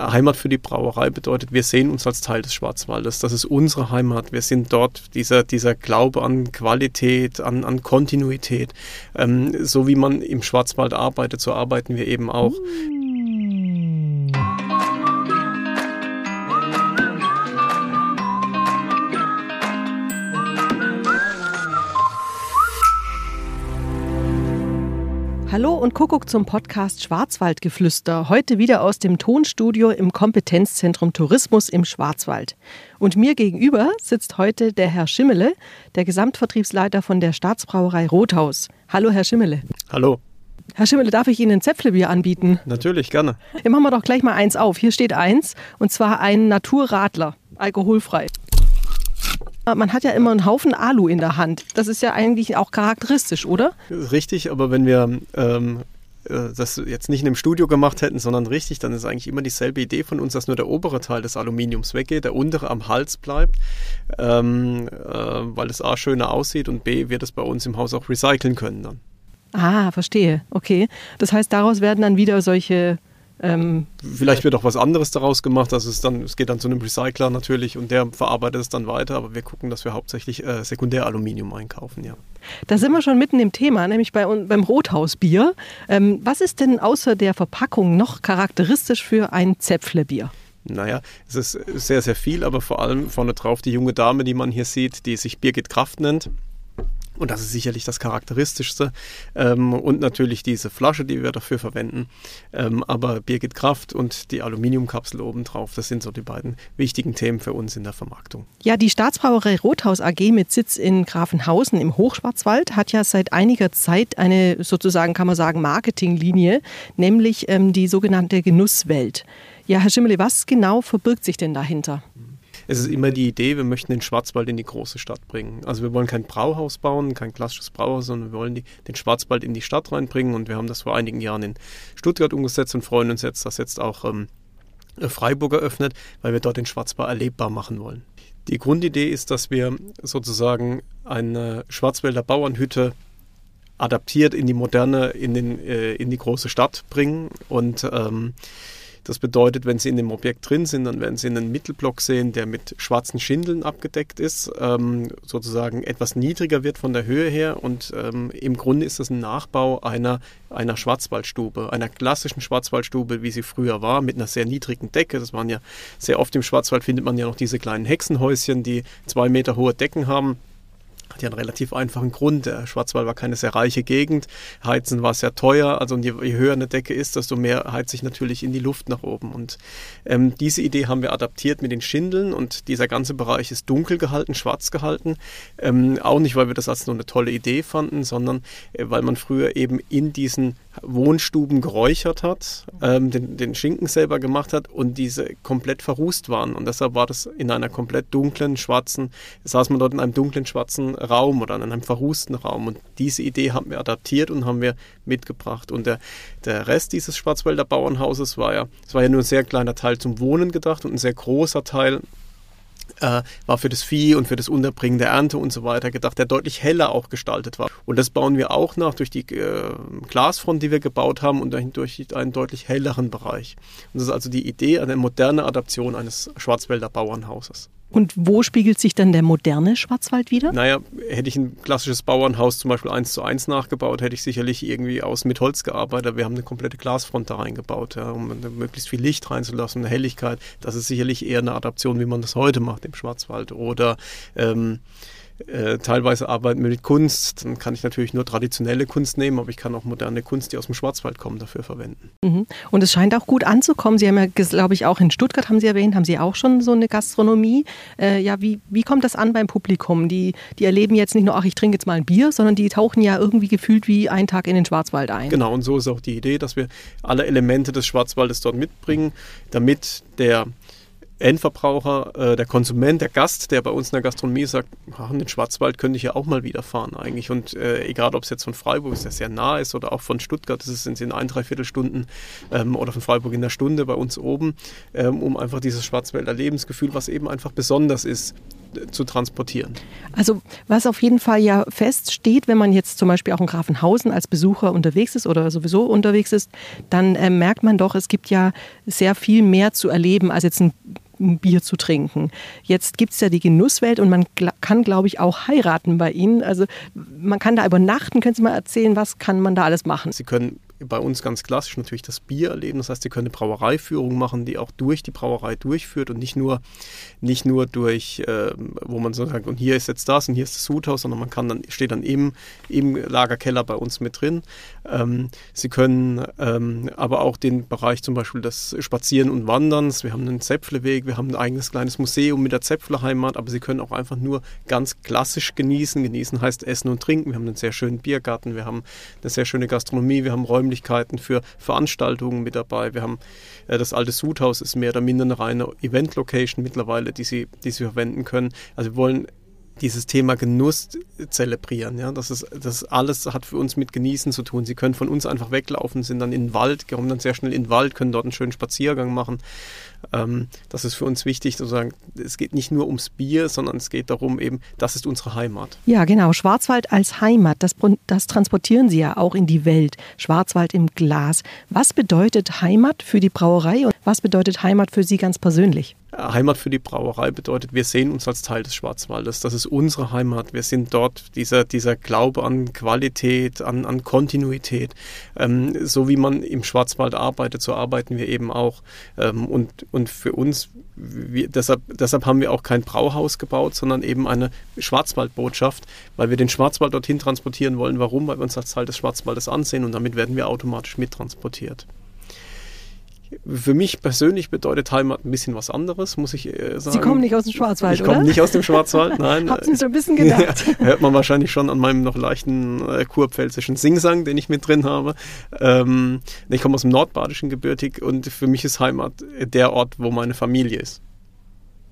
Heimat für die Brauerei bedeutet, wir sehen uns als Teil des Schwarzwaldes. Das ist unsere Heimat. Wir sind dort dieser, dieser Glaube an Qualität, an, an Kontinuität. Ähm, so wie man im Schwarzwald arbeitet, so arbeiten wir eben auch. Mm. Und Kuckuck zum Podcast Schwarzwaldgeflüster. Heute wieder aus dem Tonstudio im Kompetenzzentrum Tourismus im Schwarzwald. Und mir gegenüber sitzt heute der Herr Schimmele, der Gesamtvertriebsleiter von der Staatsbrauerei Rothaus. Hallo, Herr Schimmele. Hallo. Herr Schimmele, darf ich Ihnen ein Zäpflebier anbieten? Natürlich, gerne. Dann machen wir doch gleich mal eins auf. Hier steht eins, und zwar ein Naturradler, alkoholfrei. Man hat ja immer einen Haufen Alu in der Hand. Das ist ja eigentlich auch charakteristisch, oder? Richtig, aber wenn wir ähm, äh, das jetzt nicht in einem Studio gemacht hätten, sondern richtig, dann ist eigentlich immer dieselbe Idee von uns, dass nur der obere Teil des Aluminiums weggeht, der untere am Hals bleibt, ähm, äh, weil es A schöner aussieht und B wir das bei uns im Haus auch recyceln können dann. Ah, verstehe. Okay. Das heißt, daraus werden dann wieder solche ähm, Vielleicht wird auch was anderes daraus gemacht. Also es, dann, es geht dann zu einem Recycler natürlich und der verarbeitet es dann weiter. Aber wir gucken, dass wir hauptsächlich äh, Sekundäraluminium einkaufen, ja. Da sind wir schon mitten im Thema, nämlich bei, beim Rothausbier. Ähm, was ist denn außer der Verpackung noch charakteristisch für ein Zäpflebier? Naja, es ist sehr, sehr viel, aber vor allem vorne drauf die junge Dame, die man hier sieht, die sich Birgit Kraft nennt. Und das ist sicherlich das Charakteristischste. Ähm, und natürlich diese Flasche, die wir dafür verwenden. Ähm, aber Birgit Kraft und die Aluminiumkapsel obendrauf, das sind so die beiden wichtigen Themen für uns in der Vermarktung. Ja, die Staatsbrauerei Rothaus AG mit Sitz in Grafenhausen im Hochschwarzwald hat ja seit einiger Zeit eine sozusagen, kann man sagen, Marketinglinie, nämlich ähm, die sogenannte Genusswelt. Ja, Herr Schimmele, was genau verbirgt sich denn dahinter? Es ist immer die Idee, wir möchten den Schwarzwald in die große Stadt bringen. Also wir wollen kein Brauhaus bauen, kein klassisches Brauhaus, sondern wir wollen die, den Schwarzwald in die Stadt reinbringen und wir haben das vor einigen Jahren in Stuttgart umgesetzt und freuen uns jetzt, dass jetzt auch ähm, Freiburg eröffnet, weil wir dort den Schwarzwald erlebbar machen wollen. Die Grundidee ist, dass wir sozusagen eine Schwarzwälder Bauernhütte adaptiert in die moderne, in, den, äh, in die große Stadt bringen und ähm, das bedeutet, wenn Sie in dem Objekt drin sind, dann werden Sie einen Mittelblock sehen, der mit schwarzen Schindeln abgedeckt ist, ähm, sozusagen etwas niedriger wird von der Höhe her und ähm, im Grunde ist das ein Nachbau einer, einer Schwarzwaldstube, einer klassischen Schwarzwaldstube, wie sie früher war, mit einer sehr niedrigen Decke. Das waren ja sehr oft im Schwarzwald findet man ja noch diese kleinen Hexenhäuschen, die zwei Meter hohe Decken haben hat ja einen relativ einfachen Grund. Der Schwarzwald war keine sehr reiche Gegend. Heizen war sehr teuer. Also je, je höher eine Decke ist, desto mehr heizt sich natürlich in die Luft nach oben. Und ähm, diese Idee haben wir adaptiert mit den Schindeln und dieser ganze Bereich ist dunkel gehalten, schwarz gehalten. Ähm, auch nicht, weil wir das als nur eine tolle Idee fanden, sondern äh, weil man früher eben in diesen Wohnstuben geräuchert hat, ähm, den, den Schinken selber gemacht hat und diese komplett verrußt waren. Und deshalb war das in einer komplett dunklen, schwarzen, saß man dort in einem dunklen, schwarzen Raum oder in einem verrußten Raum. Und diese Idee haben wir adaptiert und haben wir mitgebracht. Und der, der Rest dieses Schwarzwälder Bauernhauses war ja, es war ja nur ein sehr kleiner Teil zum Wohnen gedacht und ein sehr großer Teil äh, war für das Vieh und für das Unterbringen der Ernte und so weiter gedacht, der deutlich heller auch gestaltet war. Und das bauen wir auch nach durch die äh, Glasfront, die wir gebaut haben und durch einen deutlich helleren Bereich. Und das ist also die Idee, eine moderne Adaption eines Schwarzwälder Bauernhauses. Und wo spiegelt sich dann der moderne Schwarzwald wieder? Naja, hätte ich ein klassisches Bauernhaus zum Beispiel eins zu eins nachgebaut, hätte ich sicherlich irgendwie aus mit Holz gearbeitet. Wir haben eine komplette Glasfront da reingebaut, ja, um möglichst viel Licht reinzulassen, eine Helligkeit. Das ist sicherlich eher eine Adaption, wie man das heute macht im Schwarzwald. Oder ähm, äh, teilweise arbeiten wir mit Kunst, dann kann ich natürlich nur traditionelle Kunst nehmen, aber ich kann auch moderne Kunst, die aus dem Schwarzwald kommen, dafür verwenden. Mhm. Und es scheint auch gut anzukommen. Sie haben ja, glaube ich, auch in Stuttgart, haben Sie erwähnt, haben Sie auch schon so eine Gastronomie. Äh, ja, wie, wie kommt das an beim Publikum? Die, die erleben jetzt nicht nur, ach, ich trinke jetzt mal ein Bier, sondern die tauchen ja irgendwie gefühlt wie ein Tag in den Schwarzwald ein. Genau, und so ist auch die Idee, dass wir alle Elemente des Schwarzwaldes dort mitbringen, damit der Endverbraucher, äh, der Konsument, der Gast, der bei uns in der Gastronomie sagt, ach, in den Schwarzwald könnte ich ja auch mal wieder fahren eigentlich. Und äh, egal, ob es jetzt von Freiburg ist, der sehr nah ist, oder auch von Stuttgart, das ist in ein, dreiviertel Stunden ähm, oder von Freiburg in der Stunde bei uns oben, ähm, um einfach dieses Schwarzwälder Lebensgefühl, was eben einfach besonders ist, zu transportieren. Also was auf jeden Fall ja feststeht, wenn man jetzt zum Beispiel auch in Grafenhausen als Besucher unterwegs ist oder sowieso unterwegs ist, dann äh, merkt man doch, es gibt ja sehr viel mehr zu erleben als jetzt ein ein Bier zu trinken. Jetzt gibt es ja die Genusswelt und man kann, glaube ich, auch heiraten bei Ihnen. Also man kann da übernachten. Können Sie mal erzählen, was kann man da alles machen? Sie können bei uns ganz klassisch natürlich das Bier erleben. Das heißt, Sie können eine Brauereiführung machen, die auch durch die Brauerei durchführt und nicht nur, nicht nur durch, äh, wo man so sagt, und hier ist jetzt das und hier ist das Sudhaus, sondern man kann dann, steht dann im, im Lagerkeller bei uns mit drin. Ähm, Sie können ähm, aber auch den Bereich zum Beispiel des Spazieren und Wanderns. Wir haben einen Zäpfleweg, wir haben ein eigenes kleines Museum mit der Zäpflerheimat, aber Sie können auch einfach nur ganz klassisch genießen. Genießen heißt Essen und Trinken. Wir haben einen sehr schönen Biergarten, wir haben eine sehr schöne Gastronomie, wir haben Räumlichkeiten für Veranstaltungen mit dabei. Wir haben äh, das alte Sudhaus ist mehr oder minder eine reine Event-Location mittlerweile, die Sie, die Sie verwenden können. Also wir wollen dieses Thema Genuss zelebrieren. Ja? Das, ist, das alles hat für uns mit Genießen zu tun. Sie können von uns einfach weglaufen, sind dann in den Wald, kommen dann sehr schnell in den Wald, können dort einen schönen Spaziergang machen. Ähm, das ist für uns wichtig, sozusagen, es geht nicht nur ums Bier, sondern es geht darum eben, das ist unsere Heimat. Ja, genau. Schwarzwald als Heimat, das, das transportieren Sie ja auch in die Welt. Schwarzwald im Glas. Was bedeutet Heimat für die Brauerei und was bedeutet Heimat für Sie ganz persönlich? Heimat für die Brauerei bedeutet, wir sehen uns als Teil des Schwarzwaldes. Das ist unsere Heimat. Wir sind dort, dieser, dieser Glaube an Qualität, an, an Kontinuität. Ähm, so wie man im Schwarzwald arbeitet, so arbeiten wir eben auch. Ähm, und, und für uns, wir, deshalb, deshalb haben wir auch kein Brauhaus gebaut, sondern eben eine Schwarzwaldbotschaft, weil wir den Schwarzwald dorthin transportieren wollen. Warum? Weil wir uns als Teil des Schwarzwaldes ansehen und damit werden wir automatisch mittransportiert. Für mich persönlich bedeutet Heimat ein bisschen was anderes, muss ich äh, sagen. Sie kommen nicht aus dem Schwarzwald, ich oder? Ich komme nicht aus dem Schwarzwald, nein. Habt ihr so ein bisschen gedacht? Ja, hört man wahrscheinlich schon an meinem noch leichten äh, kurpfälzischen Singsang, den ich mit drin habe. Ähm, ich komme aus dem nordbadischen Gebürtig und für mich ist Heimat der Ort, wo meine Familie ist.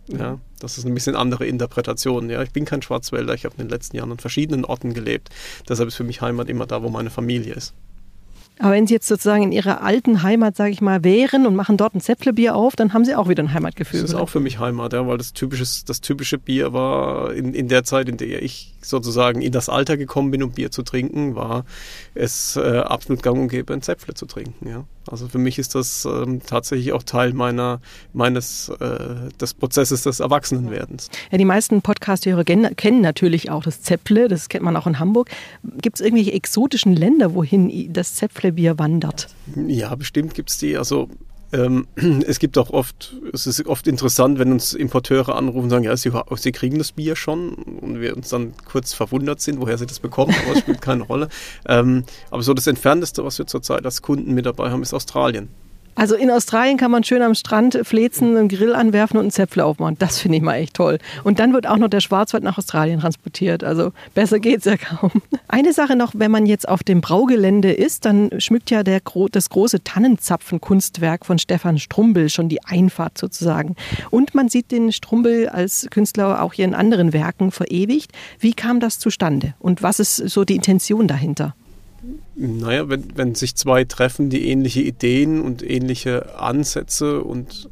Ja, das ist ein bisschen andere Interpretation. Ja, ich bin kein Schwarzwälder, ich habe in den letzten Jahren an verschiedenen Orten gelebt. Deshalb ist für mich Heimat immer da, wo meine Familie ist. Aber wenn Sie jetzt sozusagen in Ihrer alten Heimat, sage ich mal, wären und machen dort ein Zäpflebier auf, dann haben Sie auch wieder ein Heimatgefühl. Das ist auch für mich Heimat, ja, weil das, typisches, das typische Bier war in, in der Zeit, in der ich sozusagen in das Alter gekommen bin, um Bier zu trinken, war es äh, absolut gang und gäbe, ein Zäpfle zu trinken. Ja. Also für mich ist das ähm, tatsächlich auch Teil meiner, meines äh, des Prozesses des Erwachsenenwerdens. Ja, die meisten Podcast-Hörer kennen natürlich auch das Zäpfle, das kennt man auch in Hamburg. Gibt es irgendwelche exotischen Länder, wohin das Zäpflebier wandert? Ja, bestimmt gibt es die. Also es gibt auch oft, es ist oft interessant, wenn uns Importeure anrufen und sagen, ja, sie, sie, kriegen das Bier schon und wir uns dann kurz verwundert sind, woher sie das bekommen, aber es spielt keine Rolle. Ähm, aber so das Entfernteste, was wir zurzeit als Kunden mit dabei haben, ist Australien. Also in Australien kann man schön am Strand flezen, einen Grill anwerfen und einen Zäpfle aufmachen. Das finde ich mal echt toll. Und dann wird auch noch der Schwarzwald nach Australien transportiert. Also besser geht's ja kaum. Eine Sache noch, wenn man jetzt auf dem Braugelände ist, dann schmückt ja der, das große Tannenzapfen-Kunstwerk von Stefan Strumbel schon die Einfahrt sozusagen. Und man sieht den Strumbel als Künstler auch hier in anderen Werken verewigt. Wie kam das zustande? Und was ist so die Intention dahinter? Naja, wenn, wenn sich zwei treffen, die ähnliche Ideen und ähnliche Ansätze und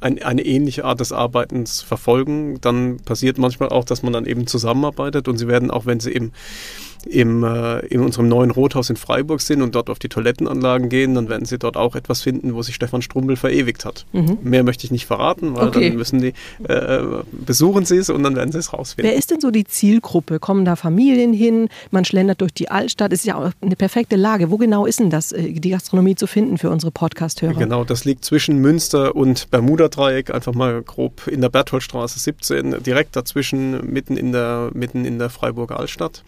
ein, eine ähnliche Art des Arbeitens verfolgen, dann passiert manchmal auch, dass man dann eben zusammenarbeitet und sie werden auch, wenn sie eben im, äh, in unserem neuen Rothaus in Freiburg sind und dort auf die Toilettenanlagen gehen, dann werden Sie dort auch etwas finden, wo sich Stefan Strumbel verewigt hat. Mhm. Mehr möchte ich nicht verraten, weil okay. dann müssen die, äh, besuchen Sie es und dann werden Sie es rausfinden. Wer ist denn so die Zielgruppe? Kommen da Familien hin? Man schlendert durch die Altstadt. Es ist ja auch eine perfekte Lage. Wo genau ist denn das, äh, die Gastronomie zu finden für unsere Podcast-Hörer? Genau, das liegt zwischen Münster und Bermuda-Dreieck, einfach mal grob in der Bertholdstraße 17, direkt dazwischen, mitten in der, mitten in der Freiburger Altstadt.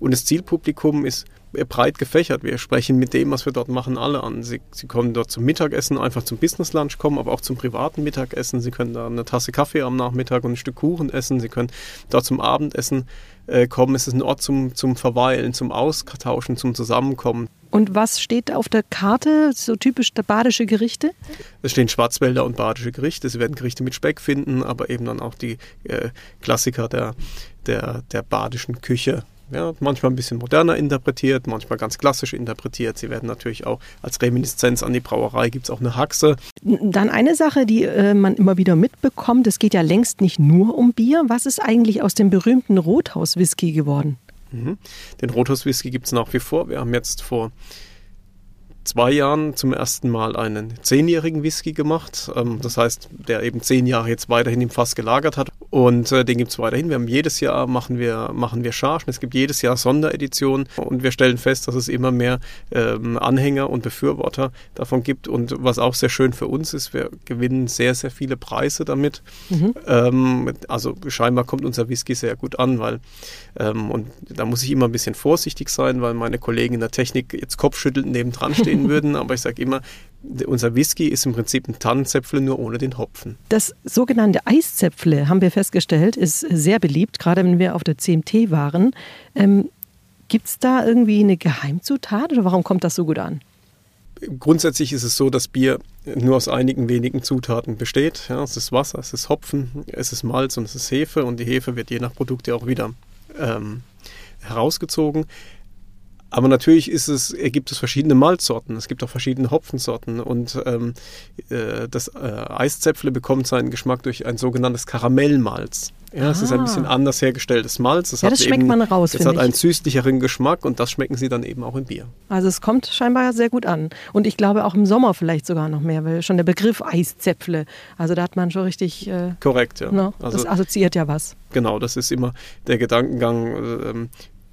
Und das Zielpublikum ist breit gefächert. Wir sprechen mit dem, was wir dort machen, alle an. Sie, Sie kommen dort zum Mittagessen, einfach zum Business Lunch kommen, aber auch zum privaten Mittagessen. Sie können da eine Tasse Kaffee am Nachmittag und ein Stück Kuchen essen. Sie können dort zum Abendessen äh, kommen. Es ist ein Ort zum, zum Verweilen, zum Austauschen, zum Zusammenkommen. Und was steht auf der Karte, so typisch badische Gerichte? Es stehen Schwarzwälder und badische Gerichte. Sie werden Gerichte mit Speck finden, aber eben dann auch die äh, Klassiker der, der, der badischen Küche. Ja, manchmal ein bisschen moderner interpretiert, manchmal ganz klassisch interpretiert. Sie werden natürlich auch als Reminiszenz an die Brauerei gibt es auch eine Haxe. Dann eine Sache, die äh, man immer wieder mitbekommt, es geht ja längst nicht nur um Bier. Was ist eigentlich aus dem berühmten Rothaus-Whisky geworden? Mhm. Den Rothaus-Whisky gibt es nach wie vor. Wir haben jetzt vor zwei Jahren zum ersten Mal einen zehnjährigen Whisky gemacht. Ähm, das heißt, der eben zehn Jahre jetzt weiterhin im Fass gelagert hat. Und äh, den gibt es weiterhin. Wir haben jedes Jahr machen wir, machen wir Chargen. Es gibt jedes Jahr Sondereditionen und wir stellen fest, dass es immer mehr ähm, Anhänger und Befürworter davon gibt. Und was auch sehr schön für uns ist, wir gewinnen sehr, sehr viele Preise damit. Mhm. Ähm, also scheinbar kommt unser Whisky sehr gut an, weil ähm, und da muss ich immer ein bisschen vorsichtig sein, weil meine Kollegen in der Technik jetzt kopfschüttelnd nebendran stehen würden. Aber ich sage immer, unser Whisky ist im Prinzip ein Tannenzäpfle nur ohne den Hopfen. Das sogenannte Eiszäpfle, haben wir festgestellt, ist sehr beliebt, gerade wenn wir auf der CMT waren. Ähm, Gibt es da irgendwie eine Geheimzutat oder warum kommt das so gut an? Grundsätzlich ist es so, dass Bier nur aus einigen wenigen Zutaten besteht. Ja, es ist Wasser, es ist Hopfen, es ist Malz und es ist Hefe und die Hefe wird je nach Produkt ja auch wieder ähm, herausgezogen. Aber natürlich ist es, gibt es verschiedene Malzsorten, es gibt auch verschiedene Hopfensorten und ähm, äh, das äh, Eiszäpfle bekommt seinen Geschmack durch ein sogenanntes Karamellmalz. Ja, es ist ein bisschen ah. anders hergestelltes Malz. Es ja, das schmeckt eben, man raus. Es hat einen süßlicheren Geschmack und das schmecken sie dann eben auch im Bier. Also es kommt scheinbar sehr gut an. Und ich glaube auch im Sommer vielleicht sogar noch mehr, weil schon der Begriff Eiszäpfle, also da hat man schon richtig. Äh, Korrekt, ja. Ne, also, das assoziiert ja was. Genau, das ist immer der Gedankengang. Äh,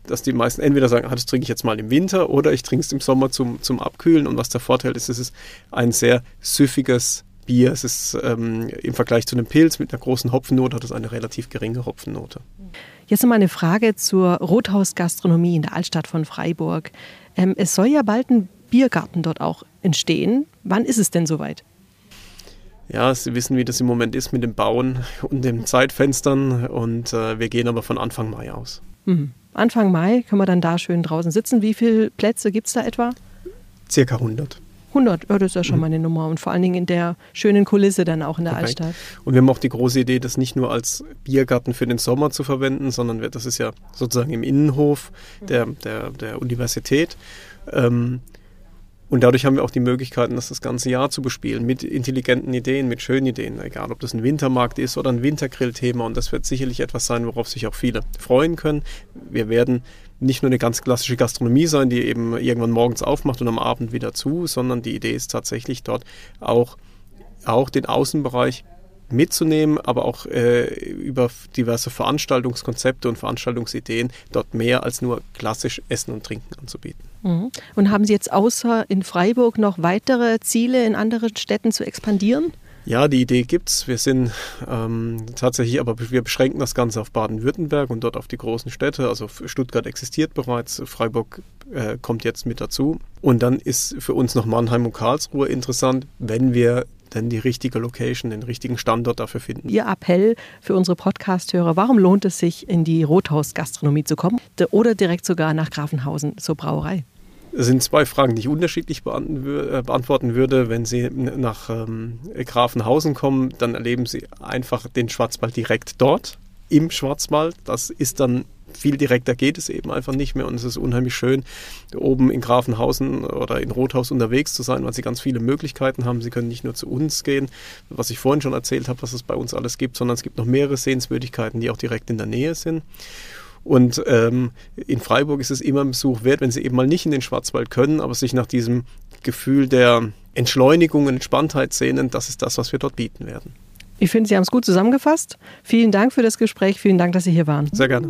dass die meisten entweder sagen, ah, das trinke ich jetzt mal im Winter oder ich trinke es im Sommer zum, zum Abkühlen. Und was der Vorteil ist, es ist ein sehr süffiges Bier. Es ist ähm, im Vergleich zu einem Pilz mit einer großen Hopfennote hat es eine relativ geringe Hopfennote. Jetzt noch mal eine Frage zur Rothausgastronomie in der Altstadt von Freiburg. Ähm, es soll ja bald ein Biergarten dort auch entstehen. Wann ist es denn soweit? Ja, Sie wissen, wie das im Moment ist mit dem Bauen und den Zeitfenstern und äh, wir gehen aber von Anfang Mai aus. Mhm. Anfang Mai können wir dann da schön draußen sitzen. Wie viele Plätze gibt es da etwa? Circa 100. 100, ja, das ist ja schon mhm. mal eine Nummer. Und vor allen Dingen in der schönen Kulisse dann auch in der Korrekt. Altstadt. Und wir haben auch die große Idee, das nicht nur als Biergarten für den Sommer zu verwenden, sondern das ist ja sozusagen im Innenhof der, der, der Universität. Ähm, und dadurch haben wir auch die Möglichkeiten, das das ganze Jahr zu bespielen mit intelligenten Ideen, mit schönen Ideen, egal ob das ein Wintermarkt ist oder ein Wintergrillthema. Und das wird sicherlich etwas sein, worauf sich auch viele freuen können. Wir werden nicht nur eine ganz klassische Gastronomie sein, die eben irgendwann morgens aufmacht und am Abend wieder zu, sondern die Idee ist tatsächlich dort auch, auch den Außenbereich mitzunehmen, aber auch äh, über diverse Veranstaltungskonzepte und Veranstaltungsideen dort mehr als nur klassisch Essen und Trinken anzubieten. Mhm. Und haben Sie jetzt außer in Freiburg noch weitere Ziele in anderen Städten zu expandieren? Ja, die Idee gibt's. Wir sind ähm, tatsächlich, aber wir beschränken das Ganze auf Baden-Württemberg und dort auf die großen Städte. Also Stuttgart existiert bereits, Freiburg äh, kommt jetzt mit dazu. Und dann ist für uns noch Mannheim und Karlsruhe interessant, wenn wir denn die richtige Location, den richtigen Standort dafür finden. Ihr Appell für unsere Podcast-Hörer, warum lohnt es sich, in die Rothaus-Gastronomie zu kommen oder direkt sogar nach Grafenhausen zur Brauerei? Es sind zwei Fragen, die ich unterschiedlich äh, beantworten würde. Wenn Sie nach ähm, Grafenhausen kommen, dann erleben Sie einfach den Schwarzwald direkt dort im Schwarzwald. Das ist dann viel direkter geht es eben einfach nicht mehr und es ist unheimlich schön, oben in Grafenhausen oder in Rothaus unterwegs zu sein, weil sie ganz viele Möglichkeiten haben. Sie können nicht nur zu uns gehen, was ich vorhin schon erzählt habe, was es bei uns alles gibt, sondern es gibt noch mehrere Sehenswürdigkeiten, die auch direkt in der Nähe sind. Und ähm, in Freiburg ist es immer ein Besuch wert, wenn Sie eben mal nicht in den Schwarzwald können, aber sich nach diesem Gefühl der Entschleunigung und Entspanntheit sehnen, das ist das, was wir dort bieten werden. Ich finde, Sie haben es gut zusammengefasst. Vielen Dank für das Gespräch. Vielen Dank, dass Sie hier waren. Sehr gerne.